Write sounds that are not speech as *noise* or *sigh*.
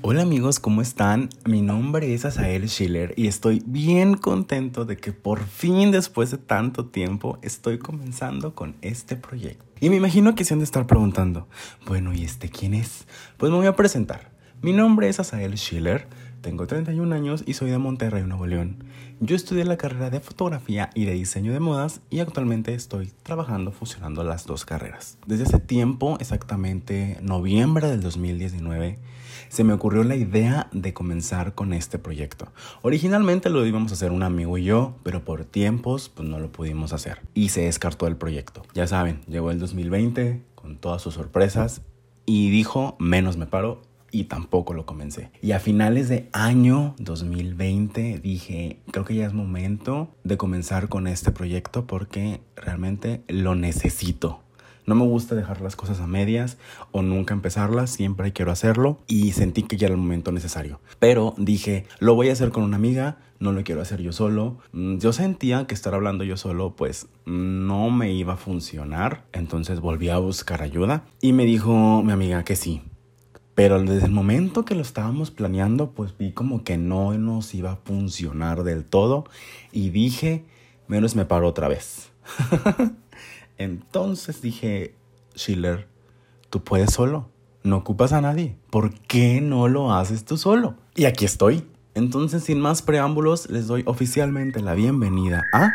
Hola amigos, ¿cómo están? Mi nombre es Asael Schiller y estoy bien contento de que por fin después de tanto tiempo estoy comenzando con este proyecto. Y me imagino que se han de estar preguntando, bueno, ¿y este quién es? Pues me voy a presentar. Mi nombre es Asael Schiller, tengo 31 años y soy de Monterrey, Nuevo León. Yo estudié la carrera de fotografía y de diseño de modas y actualmente estoy trabajando fusionando las dos carreras. Desde hace tiempo, exactamente noviembre del 2019, se me ocurrió la idea de comenzar con este proyecto. Originalmente lo íbamos a hacer un amigo y yo, pero por tiempos pues no lo pudimos hacer y se descartó el proyecto. Ya saben, llegó el 2020 con todas sus sorpresas y dijo, menos me paro y tampoco lo comencé. Y a finales de año 2020 dije, creo que ya es momento de comenzar con este proyecto porque realmente lo necesito. No me gusta dejar las cosas a medias o nunca empezarlas, siempre quiero hacerlo y sentí que ya era el momento necesario. Pero dije, lo voy a hacer con una amiga, no lo quiero hacer yo solo. Mm, yo sentía que estar hablando yo solo pues no me iba a funcionar, entonces volví a buscar ayuda y me dijo mi amiga que sí, pero desde el momento que lo estábamos planeando, pues vi como que no nos iba a funcionar del todo y dije, menos me paro otra vez. *laughs* Entonces dije, Schiller, tú puedes solo, no ocupas a nadie, ¿por qué no lo haces tú solo? Y aquí estoy. Entonces, sin más preámbulos, les doy oficialmente la bienvenida a